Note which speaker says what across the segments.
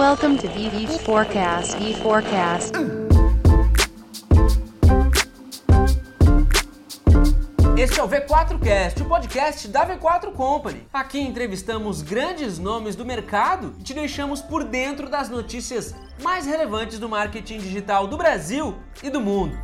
Speaker 1: Welcome to VV Forecast. V Forecast.
Speaker 2: Este é o V4Cast, o podcast da V4 Company. Aqui entrevistamos grandes nomes do mercado e te deixamos por dentro das notícias mais relevantes do marketing digital do Brasil e do mundo.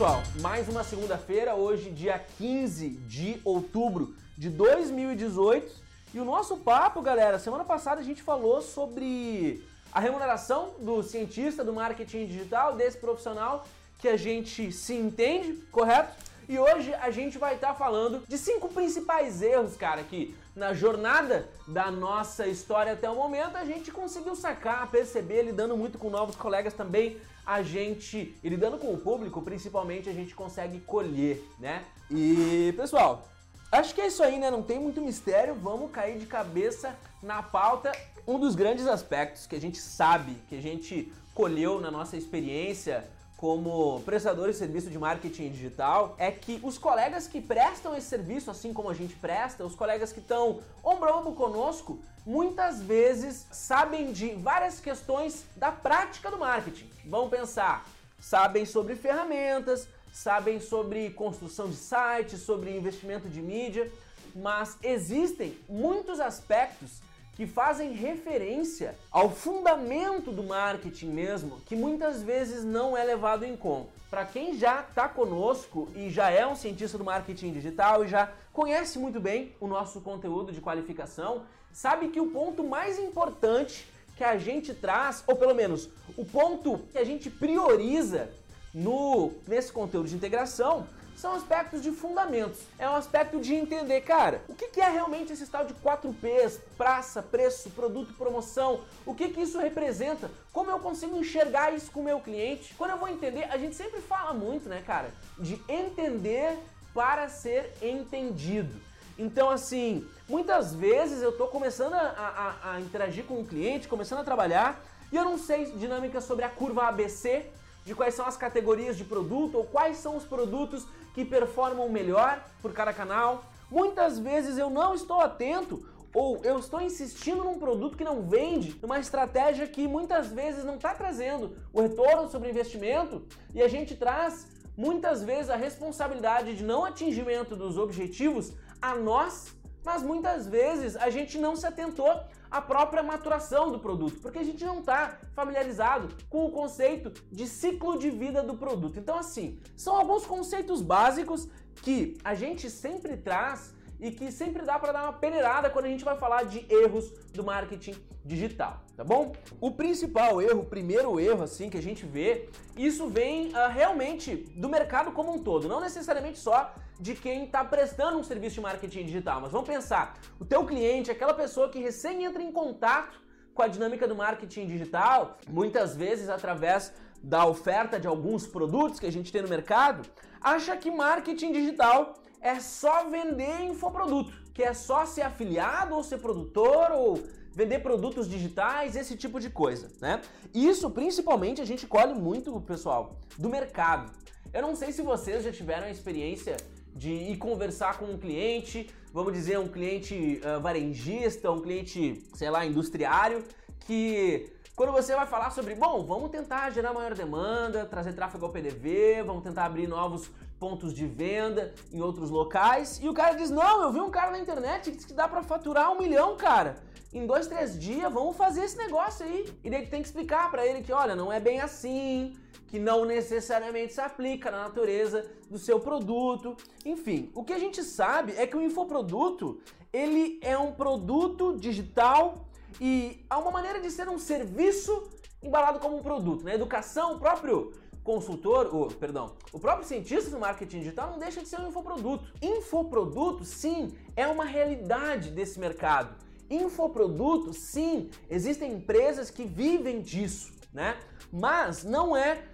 Speaker 2: Pessoal. Mais uma segunda-feira, hoje, dia 15 de outubro de 2018. E o nosso papo, galera, semana passada a gente falou sobre a remuneração do cientista do marketing digital, desse profissional que a gente se entende, correto? E hoje a gente vai estar falando de cinco principais erros, cara, que na jornada da nossa história até o momento a gente conseguiu sacar, perceber, lidando muito com novos colegas também, a gente, e lidando com o público, principalmente, a gente consegue colher, né? E, pessoal, acho que é isso aí, né? Não tem muito mistério, vamos cair de cabeça na pauta. Um dos grandes aspectos que a gente sabe, que a gente colheu na nossa experiência como prestador de serviço de marketing digital é que os colegas que prestam esse serviço, assim como a gente presta, os colegas que estão ombro a ombro conosco, muitas vezes sabem de várias questões da prática do marketing. Vamos pensar, sabem sobre ferramentas, sabem sobre construção de sites, sobre investimento de mídia, mas existem muitos aspectos que fazem referência ao fundamento do marketing mesmo, que muitas vezes não é levado em conta. Para quem já está conosco e já é um cientista do marketing digital e já conhece muito bem o nosso conteúdo de qualificação, sabe que o ponto mais importante que a gente traz, ou pelo menos o ponto que a gente prioriza no nesse conteúdo de integração, são aspectos de fundamentos. É um aspecto de entender, cara, o que, é realmente esse tal de 4Ps, praça, preço, produto, promoção, o que, que isso representa, como eu consigo enxergar isso com o meu cliente. Quando eu vou entender, a gente sempre fala muito, né, cara, de entender para ser entendido. Então, assim, muitas vezes eu tô começando a, a, a interagir com um cliente, começando a trabalhar, e eu não sei dinâmica sobre a curva ABC, de quais são as categorias de produto ou quais são os produtos que performam melhor por cada canal. Muitas vezes eu não estou atento ou eu estou insistindo num produto que não vende, numa estratégia que muitas vezes não está trazendo o retorno sobre investimento e a gente traz muitas vezes a responsabilidade de não atingimento dos objetivos a nós, mas muitas vezes a gente não se atentou à própria maturação do produto, porque a gente não está familiarizado com o conceito de ciclo de vida do produto. Então, assim, são alguns conceitos básicos que a gente sempre traz e que sempre dá para dar uma peneirada quando a gente vai falar de erros do marketing digital, tá bom? O principal erro, o primeiro erro assim que a gente vê, isso vem uh, realmente do mercado como um todo, não necessariamente só de quem está prestando um serviço de marketing digital, mas vamos pensar, o teu cliente, aquela pessoa que recém entra em contato com a dinâmica do marketing digital, muitas vezes através da oferta de alguns produtos que a gente tem no mercado, acha que marketing digital é só vender infoproduto, que é só ser afiliado ou ser produtor ou vender produtos digitais, esse tipo de coisa, né? Isso principalmente a gente colhe muito, pessoal, do mercado. Eu não sei se vocês já tiveram a experiência de ir conversar com um cliente, vamos dizer um cliente uh, varejista, um cliente, sei lá, industriário, que quando você vai falar sobre, bom, vamos tentar gerar maior demanda, trazer tráfego ao PDV, vamos tentar abrir novos pontos de venda em outros locais. E o cara diz: Não, eu vi um cara na internet que diz que dá para faturar um milhão, cara. Em dois, três dias, vamos fazer esse negócio aí. E daí tem que explicar para ele que, olha, não é bem assim, que não necessariamente se aplica na natureza do seu produto. Enfim, o que a gente sabe é que o infoproduto, ele é um produto digital e há uma maneira de ser um serviço embalado como um produto. Na né? educação, próprio consultor, ou, perdão, o próprio cientista do marketing digital não deixa de ser um infoproduto. Infoproduto, sim, é uma realidade desse mercado. Infoproduto, sim, existem empresas que vivem disso, né? Mas não é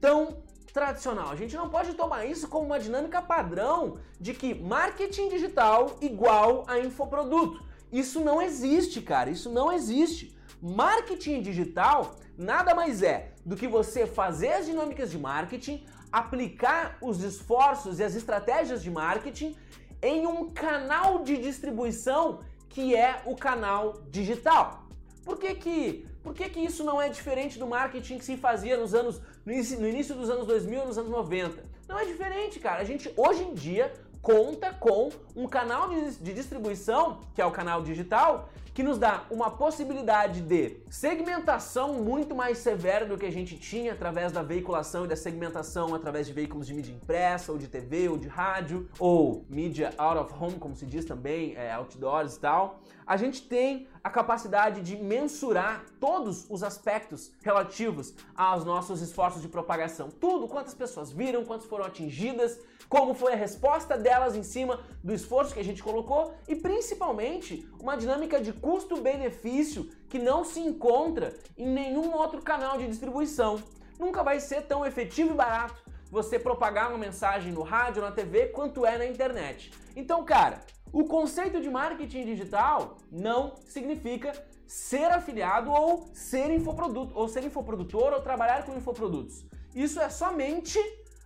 Speaker 2: tão tradicional. A gente não pode tomar isso como uma dinâmica padrão de que marketing digital igual a infoproduto. Isso não existe, cara. Isso não existe. Marketing digital nada mais é do que você fazer as dinâmicas de marketing, aplicar os esforços e as estratégias de marketing em um canal de distribuição que é o canal digital. Por que que, por que, que isso não é diferente do marketing que se fazia nos anos no início, no início dos anos 2000, nos anos 90? Não é diferente, cara. A gente hoje em dia conta com um canal de, distribuição, que é o canal digital, que nos dá uma possibilidade de segmentação muito mais severa do que a gente tinha através da veiculação e da segmentação através de veículos de mídia impressa, ou de TV, ou de rádio, ou mídia out of home, como se diz também, é, outdoors e tal. A gente tem a capacidade de mensurar todos os aspectos relativos aos nossos esforços de propagação. Tudo, quantas pessoas viram, quantas foram atingidas, como foi a resposta delas em cima do esforço que a gente colocou e principalmente uma dinâmica de custo-benefício que não se encontra em nenhum outro canal de distribuição. Nunca vai ser tão efetivo e barato você propagar uma mensagem no rádio, na TV, quanto é na internet. Então, cara, o conceito de marketing digital não significa ser afiliado ou ser infoproduto, ou ser infoprodutor ou trabalhar com infoprodutos. Isso é somente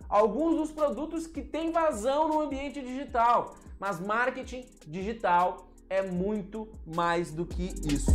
Speaker 2: alguns dos produtos que têm vazão no ambiente digital. Mas marketing digital é muito mais do que isso.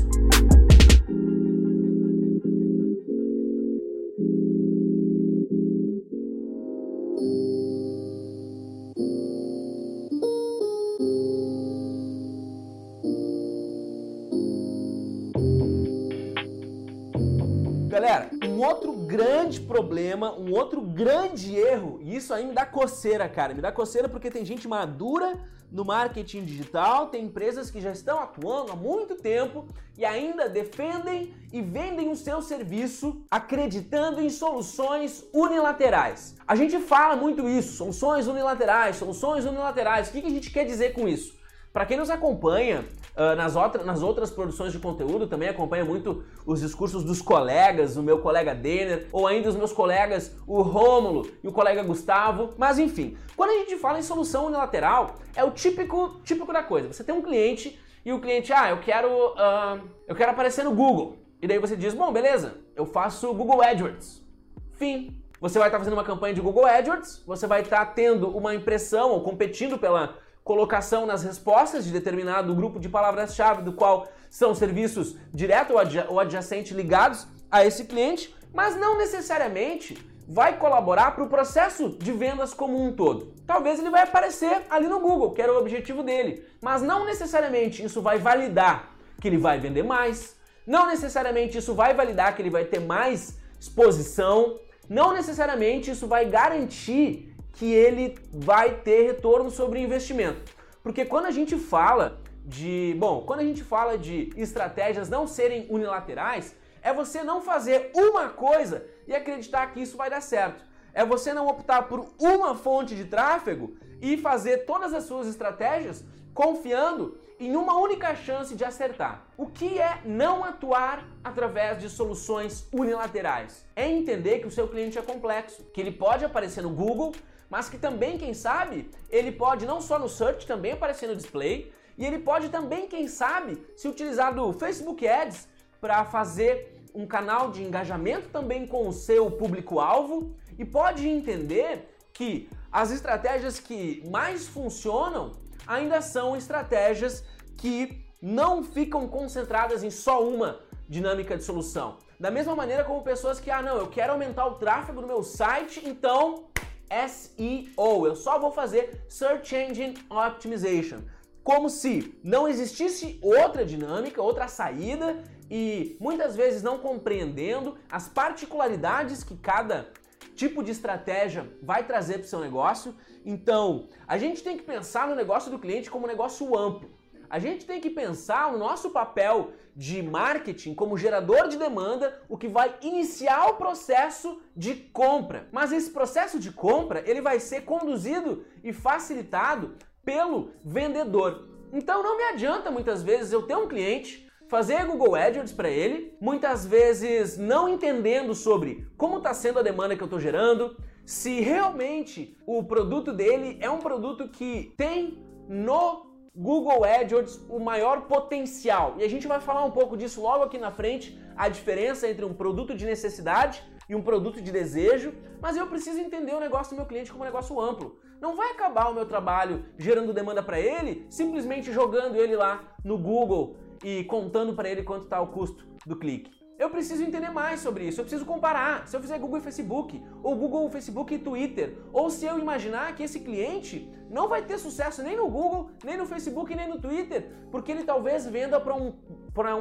Speaker 2: Outro grande problema, um outro grande erro, e isso aí me dá coceira, cara. Me dá coceira porque tem gente madura no marketing digital, tem empresas que já estão atuando há muito tempo e ainda defendem e vendem o seu serviço acreditando em soluções unilaterais. A gente fala muito isso, soluções unilaterais, soluções unilaterais. O que a gente quer dizer com isso? Para quem nos acompanha uh, nas, outra, nas outras produções de conteúdo, também acompanha muito os discursos dos colegas, o meu colega Denner, ou ainda os meus colegas, o Rômulo e o colega Gustavo. Mas enfim, quando a gente fala em solução unilateral, é o típico, típico da coisa. Você tem um cliente e o cliente, ah, eu quero, uh, eu quero aparecer no Google. E daí você diz, bom, beleza, eu faço Google AdWords. Fim. Você vai estar fazendo uma campanha de Google AdWords, você vai estar tendo uma impressão ou competindo pela colocação nas respostas de determinado grupo de palavras-chave, do qual são serviços direto ou adjacente ligados a esse cliente, mas não necessariamente vai colaborar para o processo de vendas como um todo. Talvez ele vai aparecer ali no Google, que era o objetivo dele, mas não necessariamente isso vai validar que ele vai vender mais, não necessariamente isso vai validar que ele vai ter mais exposição, não necessariamente isso vai garantir que ele vai ter retorno sobre investimento. Porque quando a gente fala de, bom, quando a gente fala de estratégias não serem unilaterais, é você não fazer uma coisa e acreditar que isso vai dar certo. É você não optar por uma fonte de tráfego e fazer todas as suas estratégias confiando em uma única chance de acertar. O que é não atuar através de soluções unilaterais? É entender que o seu cliente é complexo, que ele pode aparecer no Google, mas que também, quem sabe, ele pode não só no search, também aparecer no display, e ele pode também, quem sabe, se utilizar do Facebook Ads para fazer um canal de engajamento também com o seu público-alvo e pode entender que as estratégias que mais funcionam ainda são estratégias que não ficam concentradas em só uma dinâmica de solução. Da mesma maneira como pessoas que, ah, não, eu quero aumentar o tráfego do meu site, então SEO. Eu só vou fazer Search Engine Optimization. Como se não existisse outra dinâmica, outra saída e muitas vezes não compreendendo as particularidades que cada tipo de estratégia vai trazer para o seu negócio. Então, a gente tem que pensar no negócio do cliente como um negócio amplo. A gente tem que pensar no nosso papel de marketing como gerador de demanda, o que vai iniciar o processo de compra. Mas esse processo de compra, ele vai ser conduzido e facilitado pelo vendedor. Então não me adianta muitas vezes eu ter um cliente fazer Google AdWords para ele, muitas vezes não entendendo sobre como está sendo a demanda que eu estou gerando, se realmente o produto dele é um produto que tem no Google AdWords o maior potencial? E a gente vai falar um pouco disso logo aqui na frente, a diferença entre um produto de necessidade e um produto de desejo, mas eu preciso entender o negócio do meu cliente como um negócio amplo. Não vai acabar o meu trabalho gerando demanda para ele, simplesmente jogando ele lá no Google e contando para ele quanto está o custo do clique. Eu preciso entender mais sobre isso, eu preciso comparar. Se eu fizer Google e Facebook, ou Google, Facebook e Twitter, ou se eu imaginar que esse cliente não vai ter sucesso nem no Google, nem no Facebook, nem no Twitter, porque ele talvez venda para um,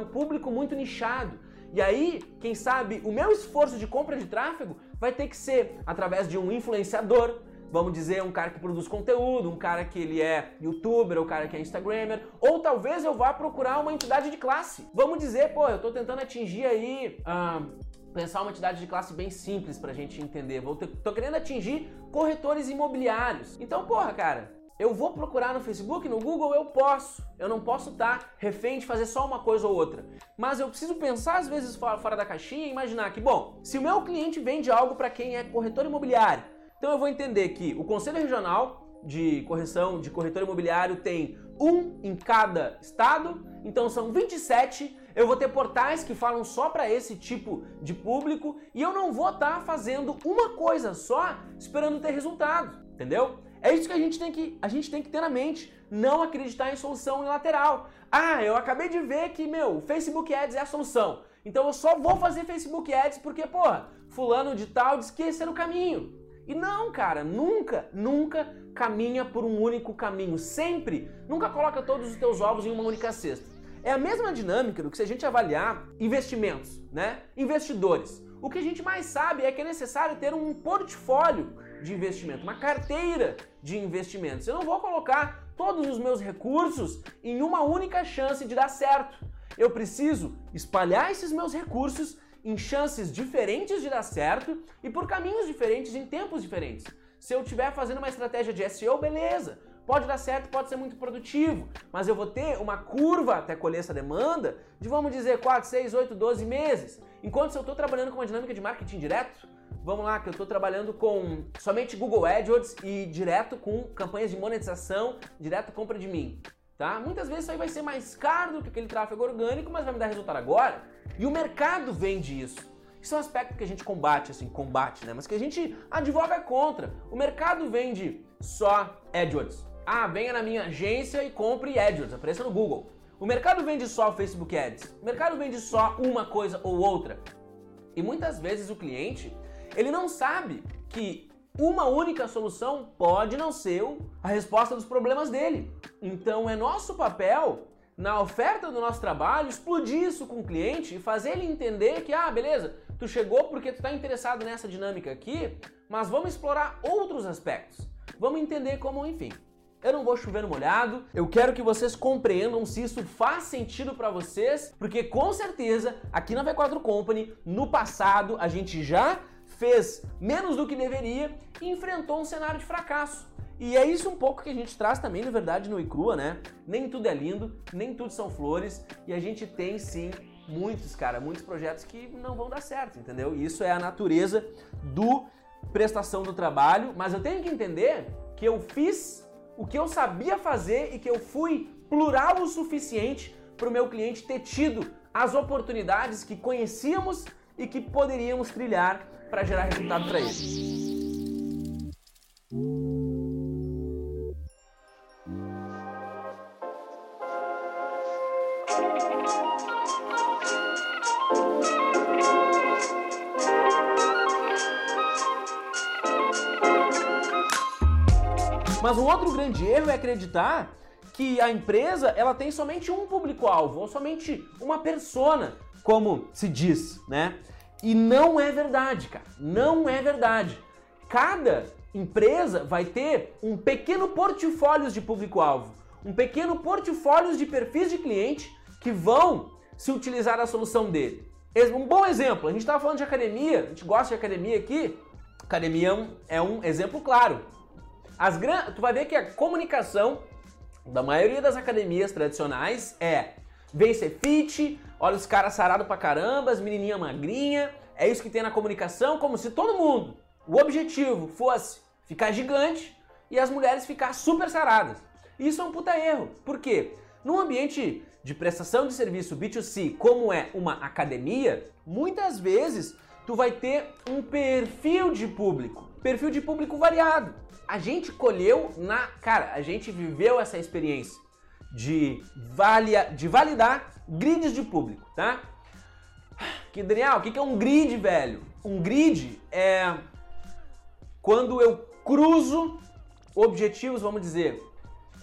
Speaker 2: um público muito nichado. E aí, quem sabe, o meu esforço de compra de tráfego vai ter que ser através de um influenciador, vamos dizer, um cara que produz conteúdo, um cara que ele é youtuber, ou um cara que é instagrammer, ou talvez eu vá procurar uma entidade de classe. Vamos dizer, pô, eu tô tentando atingir aí. pensar uma entidade de classe bem simples pra gente entender. Vou ter, tô querendo atingir corretores imobiliários. Então, porra, cara, eu vou procurar no Facebook, no Google, eu posso. Eu não posso estar tá refém de fazer só uma coisa ou outra. Mas eu preciso pensar às vezes fora da caixinha e imaginar que, bom, se o meu cliente vende algo para quem é corretor imobiliário, então eu vou entender que o Conselho Regional de Correção de Corretor Imobiliário tem um em cada estado, então são 27. Eu vou ter portais que falam só para esse tipo de público e eu não vou estar tá fazendo uma coisa só esperando ter resultado, entendeu? É isso que a gente tem que a gente tem que ter na mente, não acreditar em solução unilateral. Ah, eu acabei de ver que meu Facebook Ads é a solução. Então eu só vou fazer Facebook Ads porque, porra, fulano de tal disse que esse era o caminho. E não, cara, nunca, nunca caminha por um único caminho. Sempre, nunca coloca todos os teus ovos em uma única cesta. É a mesma dinâmica do que se a gente avaliar investimentos, né? Investidores. O que a gente mais sabe é que é necessário ter um portfólio de investimento, uma carteira de investimentos. Eu não vou colocar todos os meus recursos em uma única chance de dar certo. Eu preciso espalhar esses meus recursos em chances diferentes de dar certo e por caminhos diferentes em tempos diferentes. Se eu estiver fazendo uma estratégia de SEO, beleza, pode dar certo, pode ser muito produtivo, mas eu vou ter uma curva até colher essa demanda de, vamos dizer, 4, 6, 8, 12 meses. Enquanto se eu estou trabalhando com uma dinâmica de marketing direto, vamos lá, que eu estou trabalhando com somente Google AdWords e direto com campanhas de monetização, direto compra de mim. Tá? Muitas vezes isso aí vai ser mais caro do que aquele tráfego orgânico, mas vai me dar resultado agora. E o mercado vende isso. Isso é um aspecto que a gente combate, assim, combate, né? Mas que a gente advoga contra. O mercado vende só AdWords. Ah, venha na minha agência e compre AdWords, apareça no Google. O mercado vende só Facebook Ads. O mercado vende só uma coisa ou outra. E muitas vezes o cliente, ele não sabe que uma única solução pode não ser a resposta dos problemas dele. Então é nosso papel na oferta do nosso trabalho, explodir isso com o cliente e fazer ele entender que, ah, beleza, tu chegou porque tu está interessado nessa dinâmica aqui, mas vamos explorar outros aspectos. Vamos entender como, enfim. Eu não vou chover no molhado, eu quero que vocês compreendam se isso faz sentido para vocês, porque com certeza aqui na V4 Company, no passado, a gente já fez menos do que deveria e enfrentou um cenário de fracasso. E é isso um pouco que a gente traz também, na verdade, no Icrua, né? Nem tudo é lindo, nem tudo são flores, e a gente tem sim muitos, cara, muitos projetos que não vão dar certo, entendeu? E isso é a natureza do prestação do trabalho, mas eu tenho que entender que eu fiz o que eu sabia fazer e que eu fui plural o suficiente para o meu cliente ter tido as oportunidades que conhecíamos e que poderíamos trilhar para gerar resultado para ele. Acreditar que a empresa ela tem somente um público-alvo, ou somente uma persona, como se diz, né? E não é verdade, cara. Não é verdade. Cada empresa vai ter um pequeno portfólio de público-alvo, um pequeno portfólio de perfis de cliente que vão se utilizar da solução dele. Um bom exemplo, a gente estava falando de academia, a gente gosta de academia aqui. Academia é um é exemplo claro. As gran... Tu vai ver que a comunicação da maioria das academias tradicionais é vem ser fit, olha os caras sarados pra caramba, as menininhas magrinha, é isso que tem na comunicação, como se todo mundo, o objetivo fosse ficar gigante e as mulheres ficar super saradas. Isso é um puta erro. Por quê? Num ambiente de prestação de serviço B2C, como é uma academia, muitas vezes tu vai ter um perfil de público, perfil de público variado. A gente colheu na, cara, a gente viveu essa experiência de, valia, de validar grids de público, tá? Que Daniel, o que é um grid, velho? Um grid é quando eu cruzo objetivos, vamos dizer.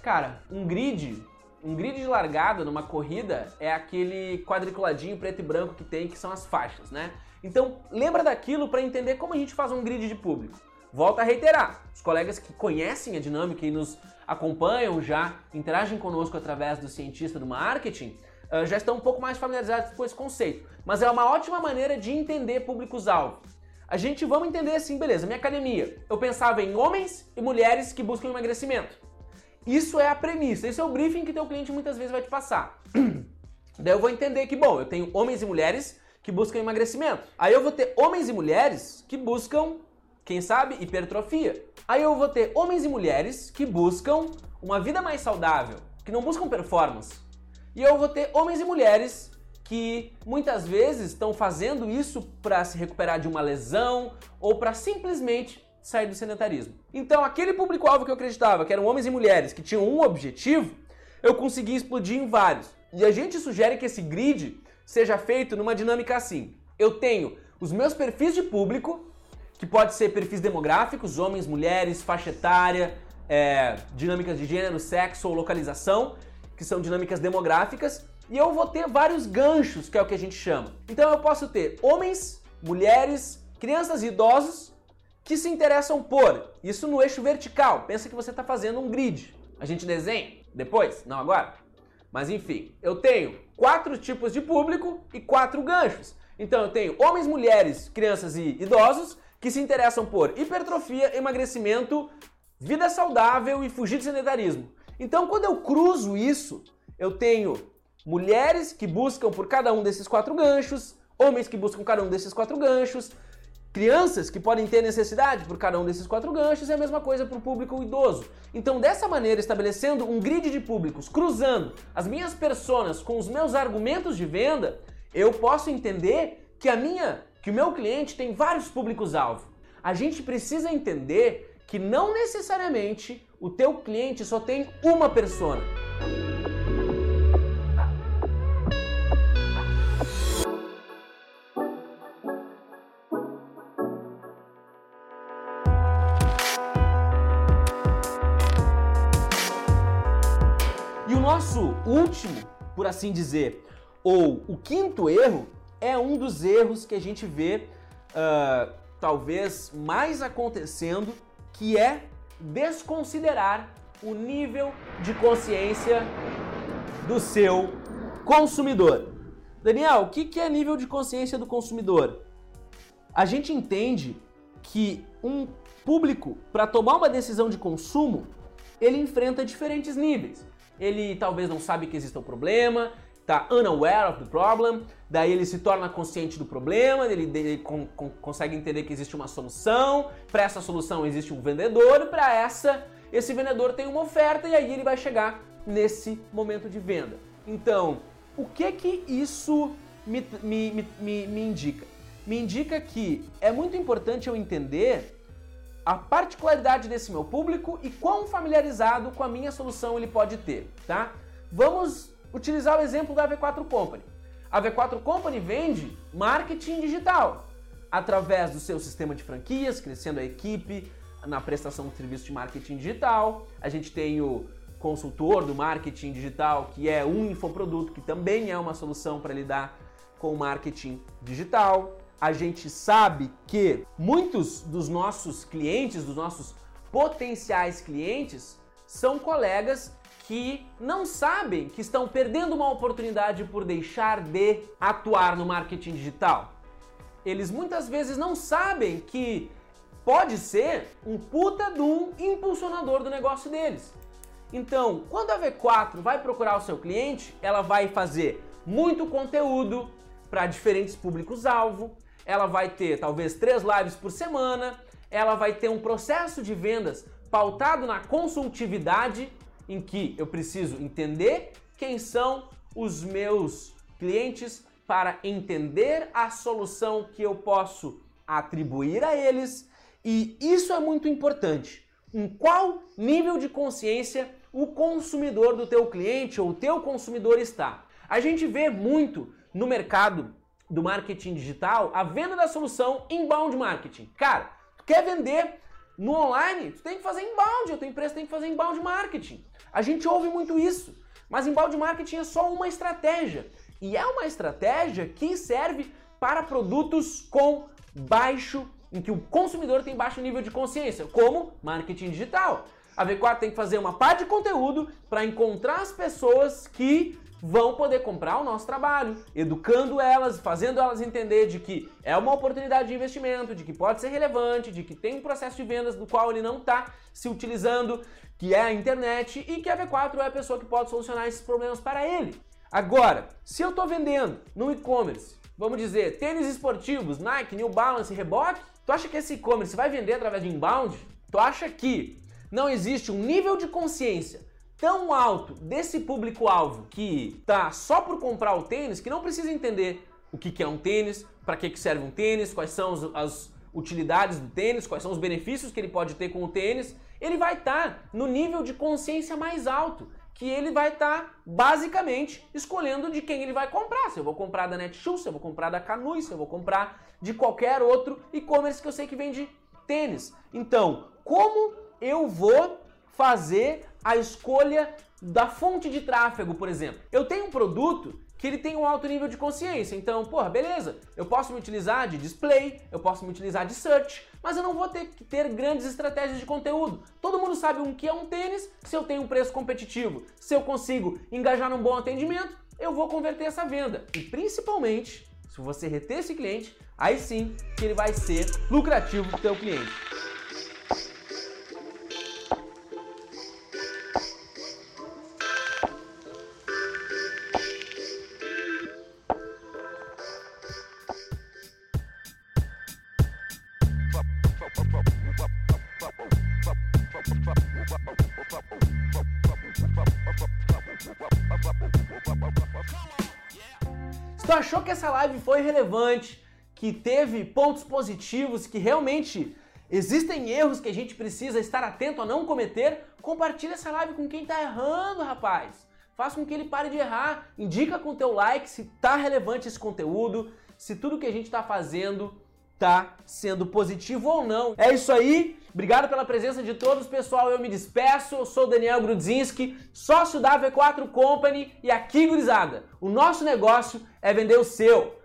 Speaker 2: Cara, um grid, um grid de largada numa corrida é aquele quadriculadinho preto e branco que tem, que são as faixas, né? Então, lembra daquilo para entender como a gente faz um grid de público. Volto a reiterar, os colegas que conhecem a dinâmica e nos acompanham já, interagem conosco através do cientista do marketing, uh, já estão um pouco mais familiarizados com esse conceito. Mas é uma ótima maneira de entender públicos-alvo. A gente vamos entender assim, beleza, minha academia. Eu pensava em homens e mulheres que buscam emagrecimento. Isso é a premissa, esse é o briefing que teu cliente muitas vezes vai te passar. Daí eu vou entender que, bom, eu tenho homens e mulheres que buscam emagrecimento. Aí eu vou ter homens e mulheres que buscam, quem sabe, hipertrofia. Aí eu vou ter homens e mulheres que buscam uma vida mais saudável, que não buscam performance. E eu vou ter homens e mulheres que muitas vezes estão fazendo isso para se recuperar de uma lesão ou para simplesmente sair do sedentarismo. Então, aquele público-alvo que eu acreditava que eram homens e mulheres que tinham um objetivo, eu consegui explodir em vários. E a gente sugere que esse grid seja feito numa dinâmica assim. Eu tenho os meus perfis de público, que pode ser perfis demográficos, homens, mulheres, faixa etária, é, dinâmicas de gênero, sexo ou localização, que são dinâmicas demográficas, e eu vou ter vários ganchos, que é o que a gente chama. Então eu posso ter homens, mulheres, crianças e idosos que se interessam por isso no eixo vertical. Pensa que você está fazendo um grid. A gente desenha depois? Não agora? Mas enfim, eu tenho quatro tipos de público e quatro ganchos. Então eu tenho homens, mulheres, crianças e idosos que se interessam por hipertrofia, emagrecimento, vida saudável e fugir de sedentarismo. Então quando eu cruzo isso, eu tenho mulheres que buscam por cada um desses quatro ganchos, homens que buscam cada um desses quatro ganchos, crianças que podem ter necessidade por cada um desses quatro ganchos e a mesma coisa para o público idoso. Então, dessa maneira, estabelecendo um grid de públicos, cruzando as minhas personas com os meus argumentos de venda, eu posso entender que a minha, que o meu cliente tem vários públicos-alvo. A gente precisa entender que não necessariamente o teu cliente só tem uma persona. nosso último, por assim dizer, ou o quinto erro, é um dos erros que a gente vê uh, talvez mais acontecendo, que é desconsiderar o nível de consciência do seu consumidor. Daniel, o que é nível de consciência do consumidor? A gente entende que um público, para tomar uma decisão de consumo, ele enfrenta diferentes níveis ele talvez não sabe que existe um problema, tá unaware of the problem, daí ele se torna consciente do problema, ele, ele con, con, consegue entender que existe uma solução, para essa solução existe um vendedor, para essa esse vendedor tem uma oferta e aí ele vai chegar nesse momento de venda. Então, o que que isso me, me, me, me indica? Me indica que é muito importante eu entender a particularidade desse meu público e quão familiarizado com a minha solução ele pode ter, tá? Vamos utilizar o exemplo da V4 Company. A V4 Company vende marketing digital através do seu sistema de franquias, crescendo a equipe na prestação de serviço de marketing digital. A gente tem o consultor do marketing digital, que é um infoproduto, que também é uma solução para lidar com o marketing digital a gente sabe que muitos dos nossos clientes, dos nossos potenciais clientes, são colegas que não sabem que estão perdendo uma oportunidade por deixar de atuar no marketing digital. Eles muitas vezes não sabem que pode ser um puta de um impulsionador do negócio deles. Então, quando a V4 vai procurar o seu cliente, ela vai fazer muito conteúdo para diferentes públicos-alvo, ela vai ter talvez três lives por semana, ela vai ter um processo de vendas pautado na consultividade em que eu preciso entender quem são os meus clientes para entender a solução que eu posso atribuir a eles, e isso é muito importante. Em qual nível de consciência o consumidor do teu cliente ou o teu consumidor está? A gente vê muito no mercado do marketing digital a venda da solução inbound marketing. Cara, tu quer vender no online, tu tem que fazer inbound, a tua empresa tem que fazer inbound marketing. A gente ouve muito isso, mas inbound marketing é só uma estratégia. E é uma estratégia que serve para produtos com baixo, em que o consumidor tem baixo nível de consciência, como marketing digital. A V4 tem que fazer uma parte de conteúdo para encontrar as pessoas que vão poder comprar o nosso trabalho, educando elas, fazendo elas entender de que é uma oportunidade de investimento, de que pode ser relevante, de que tem um processo de vendas do qual ele não está se utilizando, que é a internet e que a V4 é a pessoa que pode solucionar esses problemas para ele. Agora, se eu estou vendendo no e-commerce, vamos dizer, tênis esportivos, Nike, New Balance, Reebok, tu acha que esse e-commerce vai vender através de inbound? Tu acha que não existe um nível de consciência tão alto desse público-alvo que tá só por comprar o tênis que não precisa entender o que, que é um tênis, para que, que serve um tênis, quais são as, as utilidades do tênis, quais são os benefícios que ele pode ter com o tênis, ele vai estar tá no nível de consciência mais alto, que ele vai estar tá, basicamente escolhendo de quem ele vai comprar. Se eu vou comprar da Netshoes, se eu vou comprar da Canui, se eu vou comprar de qualquer outro e-commerce que eu sei que vende tênis. Então, como eu vou fazer a escolha da fonte de tráfego, por exemplo. Eu tenho um produto que ele tem um alto nível de consciência. Então, porra, beleza, eu posso me utilizar de display, eu posso me utilizar de search, mas eu não vou ter que ter grandes estratégias de conteúdo. Todo mundo sabe o que é um tênis, se eu tenho um preço competitivo, se eu consigo engajar num bom atendimento, eu vou converter essa venda. E principalmente, se você reter esse cliente, aí sim que ele vai ser lucrativo para o teu cliente. Live foi relevante, que teve pontos positivos, que realmente existem erros que a gente precisa estar atento a não cometer, compartilha essa live com quem tá errando, rapaz. Faça com que ele pare de errar. Indica com teu like se tá relevante esse conteúdo, se tudo que a gente tá fazendo tá sendo positivo ou não. É isso aí. Obrigado pela presença de todos, pessoal. Eu me despeço. Eu sou Daniel Grudzinski, sócio da V4 Company e aqui, gurizada, o nosso negócio é vender o seu.